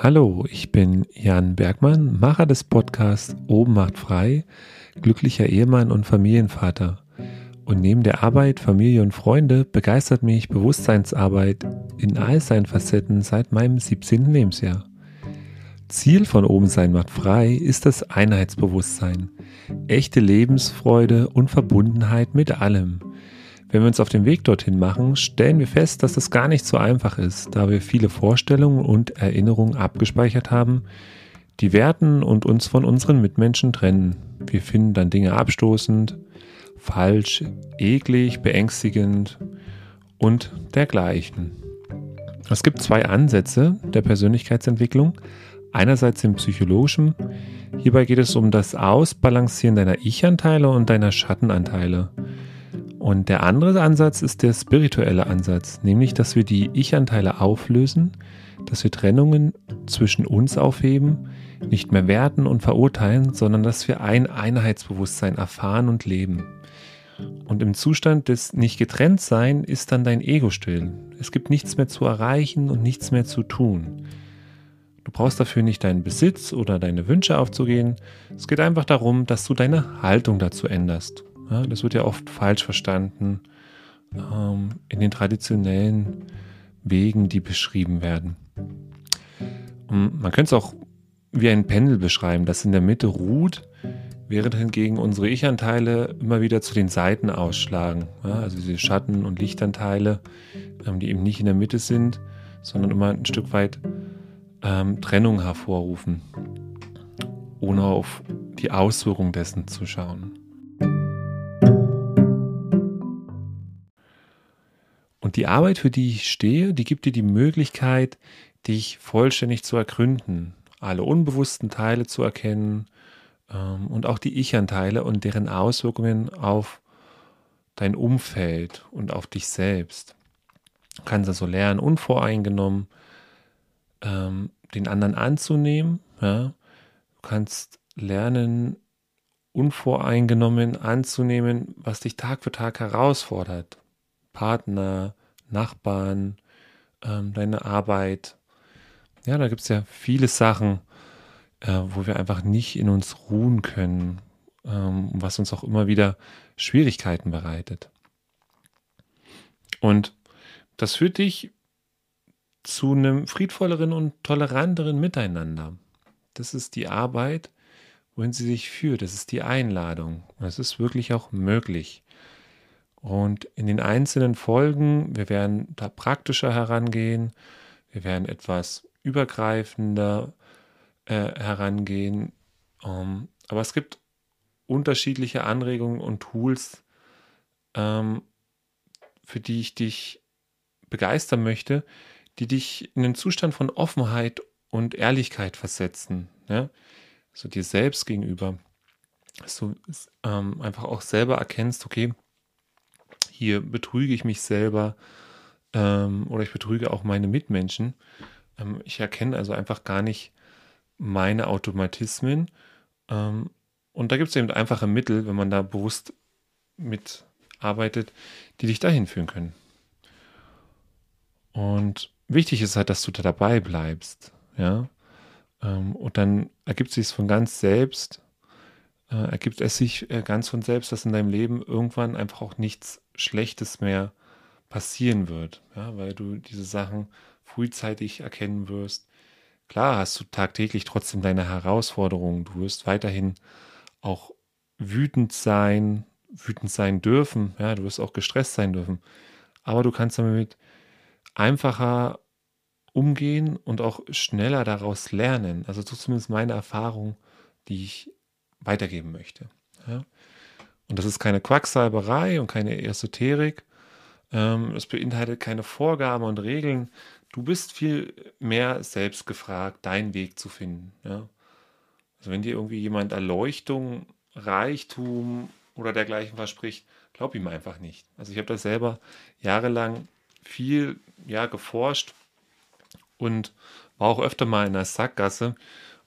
Hallo, ich bin Jan Bergmann, Macher des Podcasts Oben macht frei, glücklicher Ehemann und Familienvater. Und neben der Arbeit, Familie und Freunde begeistert mich Bewusstseinsarbeit in all seinen Facetten seit meinem 17. Lebensjahr. Ziel von Oben sein macht frei ist das Einheitsbewusstsein, echte Lebensfreude und Verbundenheit mit allem. Wenn wir uns auf den Weg dorthin machen, stellen wir fest, dass das gar nicht so einfach ist, da wir viele Vorstellungen und Erinnerungen abgespeichert haben, die werten und uns von unseren Mitmenschen trennen. Wir finden dann Dinge abstoßend, falsch, eklig, beängstigend und dergleichen. Es gibt zwei Ansätze der Persönlichkeitsentwicklung. Einerseits im psychologischen. Hierbei geht es um das Ausbalancieren deiner Ich-Anteile und deiner Schattenanteile. Und der andere Ansatz ist der spirituelle Ansatz, nämlich dass wir die Ich-Anteile auflösen, dass wir Trennungen zwischen uns aufheben, nicht mehr werten und verurteilen, sondern dass wir ein Einheitsbewusstsein erfahren und leben. Und im Zustand des Nicht-Getrennt-Sein ist dann dein Ego still. Es gibt nichts mehr zu erreichen und nichts mehr zu tun. Du brauchst dafür nicht deinen Besitz oder deine Wünsche aufzugehen. Es geht einfach darum, dass du deine Haltung dazu änderst. Ja, das wird ja oft falsch verstanden ähm, in den traditionellen Wegen, die beschrieben werden. Und man könnte es auch wie ein Pendel beschreiben, das in der Mitte ruht, während hingegen unsere Ich-Anteile immer wieder zu den Seiten ausschlagen. Ja, also diese Schatten- und Lichtanteile, ähm, die eben nicht in der Mitte sind, sondern immer ein Stück weit ähm, Trennung hervorrufen, ohne auf die Auswirkung dessen zu schauen. Die Arbeit, für die ich stehe, die gibt dir die Möglichkeit, dich vollständig zu ergründen, alle unbewussten Teile zu erkennen ähm, und auch die Ich-Anteile und deren Auswirkungen auf dein Umfeld und auf dich selbst. Du kannst also lernen, unvoreingenommen ähm, den anderen anzunehmen. Ja? Du kannst lernen, unvoreingenommen anzunehmen, was dich Tag für Tag herausfordert. Partner, Nachbarn, ähm, deine Arbeit. Ja, da gibt es ja viele Sachen, äh, wo wir einfach nicht in uns ruhen können, ähm, was uns auch immer wieder Schwierigkeiten bereitet. Und das führt dich zu einem friedvolleren und toleranteren Miteinander. Das ist die Arbeit, wohin sie sich führt. Das ist die Einladung. Es ist wirklich auch möglich. Und in den einzelnen Folgen, wir werden da praktischer herangehen, wir werden etwas übergreifender äh, herangehen. Ähm, aber es gibt unterschiedliche Anregungen und Tools, ähm, für die ich dich begeistern möchte, die dich in einen Zustand von Offenheit und Ehrlichkeit versetzen. Ja? So dir selbst gegenüber. Dass du ähm, einfach auch selber erkennst, okay, hier betrüge ich mich selber ähm, oder ich betrüge auch meine Mitmenschen. Ähm, ich erkenne also einfach gar nicht meine Automatismen. Ähm, und da gibt es eben einfache Mittel, wenn man da bewusst mitarbeitet, die dich dahin führen können. Und wichtig ist halt, dass du da dabei bleibst. Ja. Ähm, und dann ergibt sich es von ganz selbst, äh, ergibt es sich äh, ganz von selbst, dass in deinem Leben irgendwann einfach auch nichts Schlechtes mehr passieren wird, ja, weil du diese Sachen frühzeitig erkennen wirst. Klar hast du tagtäglich trotzdem deine Herausforderungen. Du wirst weiterhin auch wütend sein, wütend sein dürfen. Ja, du wirst auch gestresst sein dürfen. Aber du kannst damit einfacher umgehen und auch schneller daraus lernen. Also ist zumindest meine Erfahrung, die ich weitergeben möchte. Ja? Und das ist keine Quacksalberei und keine Esoterik. Ähm, es beinhaltet keine Vorgaben und Regeln. Du bist viel mehr selbst gefragt, deinen Weg zu finden. Ja? Also wenn dir irgendwie jemand Erleuchtung, Reichtum oder dergleichen verspricht, glaub ihm einfach nicht. Also ich habe das selber jahrelang viel ja, geforscht und war auch öfter mal in der Sackgasse.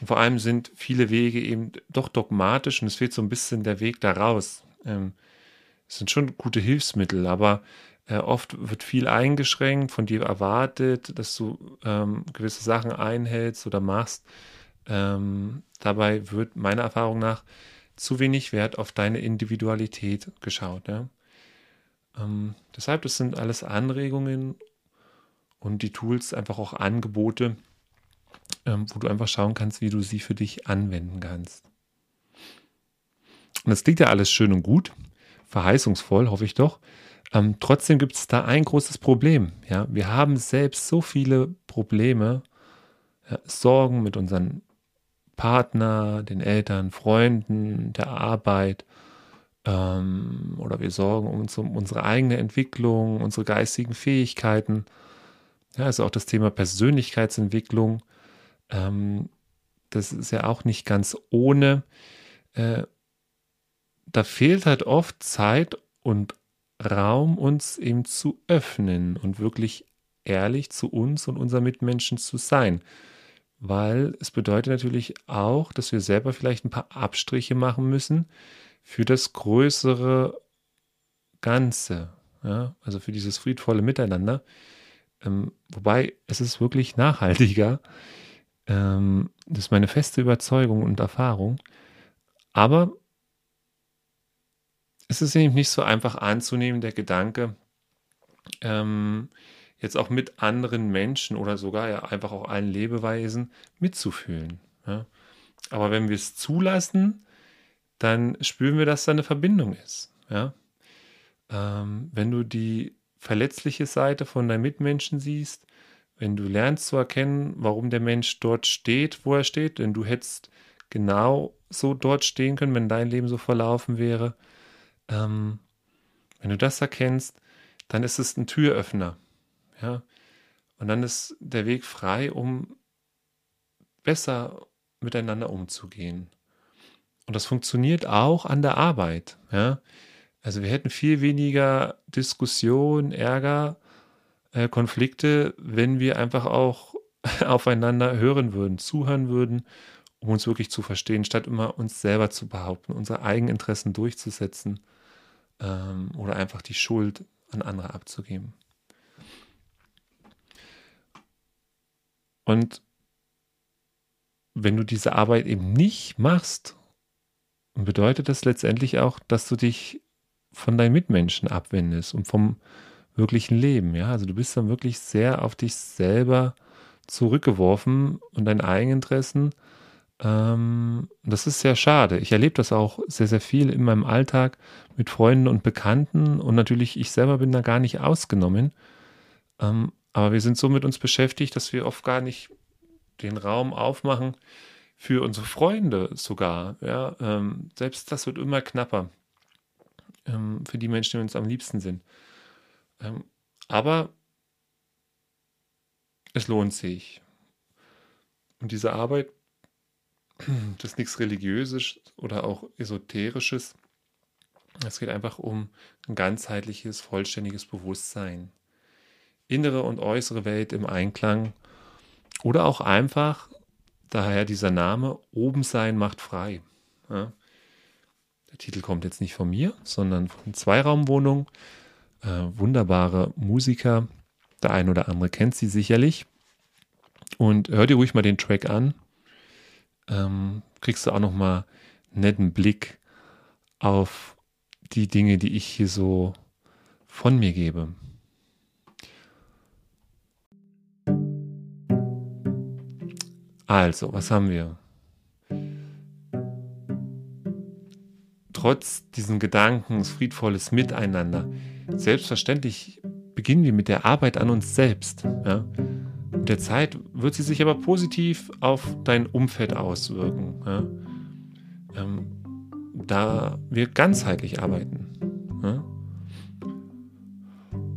Und vor allem sind viele Wege eben doch dogmatisch und es fehlt so ein bisschen der Weg daraus. Ähm, es sind schon gute Hilfsmittel, aber Äh, oft wird viel eingeschränkt, von dir erwartet, dass du ähm, gewisse Sachen einhältst oder machst. Ähm, dabei wird meiner Erfahrung nach zu wenig Wert auf deine Individualität geschaut. Ja? Ähm, deshalb, das sind alles Anregungen und die Tools einfach auch Angebote, ähm, wo du einfach schauen kannst, wie du sie für dich anwenden kannst. Und das klingt ja alles schön und gut, verheißungsvoll, hoffe ich doch. Ähm, trotzdem gibt es da ein großes Problem. Ja? Wir haben selbst so viele Probleme, ja, Sorgen mit unseren Partner, den Eltern, Freunden, der Arbeit. Ähm, oder wir sorgen uns um unsere eigene Entwicklung, unsere geistigen Fähigkeiten. Ja, also auch das Thema Persönlichkeitsentwicklung. Ähm, das ist ja auch nicht ganz ohne. Äh, da fehlt halt oft Zeit und Raum, uns eben zu öffnen und wirklich ehrlich zu uns und unseren Mitmenschen zu sein. Weil es bedeutet natürlich auch, dass wir selber vielleicht ein paar Abstriche machen müssen für das größere Ganze. Ja? Also für dieses friedvolle Miteinander. Ähm, wobei es ist wirklich nachhaltiger. Ähm, das ist meine feste Überzeugung und Erfahrung. Aber es ist eben nicht so einfach anzunehmen, der Gedanke, ähm, jetzt auch mit anderen Menschen oder sogar ja einfach auch allen Lebeweisen mitzufühlen. Ja. Aber wenn wir es zulassen, dann spüren wir, dass da eine Verbindung ist. Ja. Ähm, wenn du die verletzliche Seite von deinem Mitmenschen siehst, wenn du lernst zu erkennen, warum der Mensch dort steht, wo er steht, denn du hättest genau so dort stehen können, wenn dein Leben so verlaufen wäre, ähm, wenn du das erkennst, dann ist es ein Türöffner. Ja? Und dann ist der Weg frei, um besser miteinander umzugehen. Und das funktioniert auch an der Arbeit. Ja? Also wir hätten viel weniger Diskussion, Ärger, äh, Konflikte, wenn wir einfach auch aufeinander hören würden, zuhören würden, um uns wirklich zu verstehen, statt immer uns selber zu behaupten, unsere Eigeninteressen durchzusetzen ähm, oder einfach die Schuld an andere abzugeben. Und wenn du diese Arbeit eben nicht machst, bedeutet das letztendlich auch, dass du dich von deinen Mitmenschen abwendest und vom wirklichen Leben. Ja, also du bist dann wirklich sehr auf dich selber zurückgeworfen und deine Eigeninteressen ähm, das ist sehr schade. Ich erlebe das auch sehr, sehr viel in meinem Alltag mit Freunden und Bekannten und natürlich ich selber bin da gar nicht ausgenommen. Ähm, aber wir sind so mit uns beschäftigt, dass wir oft gar nicht den Raum aufmachen für unsere Freunde sogar. Ja, ähm, selbst das wird immer knapper ähm, für die Menschen, die uns am liebsten sind. Ähm, aber es lohnt sich. Und diese Arbeit das ist nichts Religiöses oder auch Esoterisches. Es geht einfach um ein ganzheitliches, vollständiges Bewusstsein. Innere und äußere Welt im Einklang. Oder auch einfach, daher dieser Name, oben sein macht frei. Ja. Der Titel kommt jetzt nicht von mir, sondern von Zweiraumwohnung. Äh, wunderbare Musiker. Der ein oder andere kennt sie sicherlich. Und hört ihr ruhig mal den Track an ähm, kriegst du auch nochmal einen netten Blick auf die Dinge, die ich hier so von mir gebe. Also, was haben wir? Trotz diesen Gedanken, friedvolles Miteinander, selbstverständlich beginnen wir mit der Arbeit an uns selbst. Ja? Mit der Zeit wird sie sich aber positiv auf dein Umfeld auswirken. Ja? Ähm, da wir ganzheitlich arbeiten. Ja?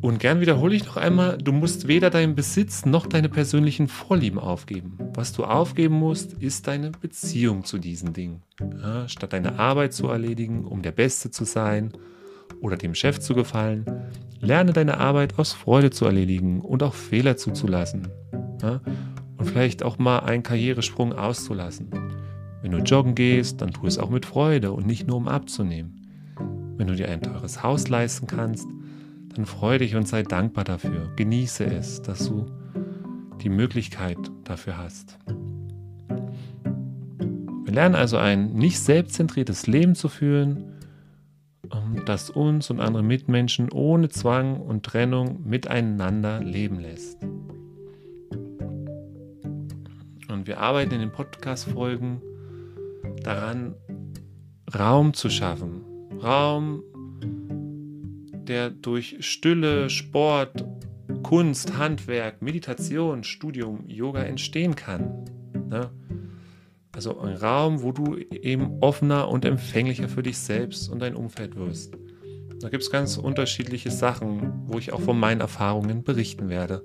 Und gern wiederhole ich noch einmal, du musst weder deinen Besitz noch deine persönlichen Vorlieben aufgeben. Was du aufgeben musst, ist deine Beziehung zu diesen Dingen. Ja, statt deine Arbeit zu erledigen, um der Beste zu sein oder dem Chef zu gefallen, lerne deine Arbeit aus Freude zu erledigen und auch Fehler zuzulassen. Ja? Und vielleicht auch mal einen Karrieresprung auszulassen. Wenn du joggen gehst, dann tu es auch mit Freude und nicht nur um abzunehmen. Wenn du dir ein teures Haus leisten kannst, dann freue dich und sei dankbar dafür. Genieße es, dass du die Möglichkeit dafür hast. Wir lernen also ein nicht selbstzentriertes Leben zu führen, das uns und andere Mitmenschen ohne Zwang und Trennung miteinander leben lässt. Und wir arbeiten in den Podcast-Folgen daran, Raum zu schaffen. Raum, der durch Stille, Sport, Kunst, Handwerk, Meditation, Studium, Yoga entstehen kann. Ne? Also ein Raum, wo du eben offener und empfänglicher für dich selbst und dein Umfeld wirst. Da gibt es ganz unterschiedliche Sachen, wo ich auch von meinen Erfahrungen berichten werde.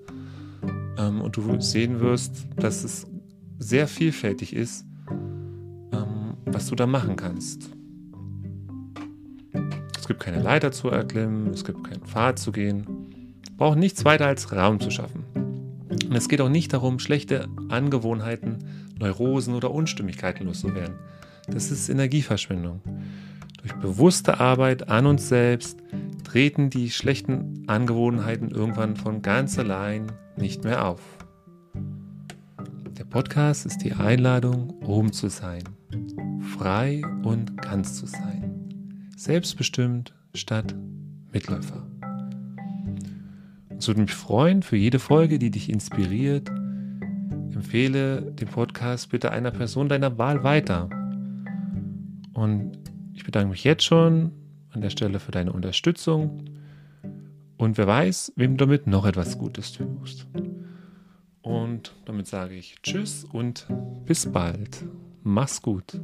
Ähm, und du sehen wirst, dass es sehr vielfältig ist, ähm, was du da machen kannst. Es gibt keine Leiter zu erklimmen, es gibt keinen Pfad zu gehen. Braucht nichts weiter als Raum zu schaffen. Und es geht auch nicht darum, schlechte Angewohnheiten Neurosen oder Unstimmigkeiten loszuwerden. Das ist Energieverschwendung. Durch bewusste Arbeit an uns selbst treten die schlechten Angewohnheiten irgendwann von ganz allein nicht mehr auf. Der Podcast ist die Einladung, oben zu sein, frei und ganz zu sein, selbstbestimmt statt Mitläufer. Es würde mich freuen für jede Folge, die dich inspiriert, empfehle den Podcast bitte einer Person deiner Wahl weiter. Und ich bedanke mich jetzt schon an der Stelle für deine Unterstützung. Und wer weiß, wem du damit noch etwas Gutes tust. Und damit sage ich Tschüss und bis bald. Mach's gut.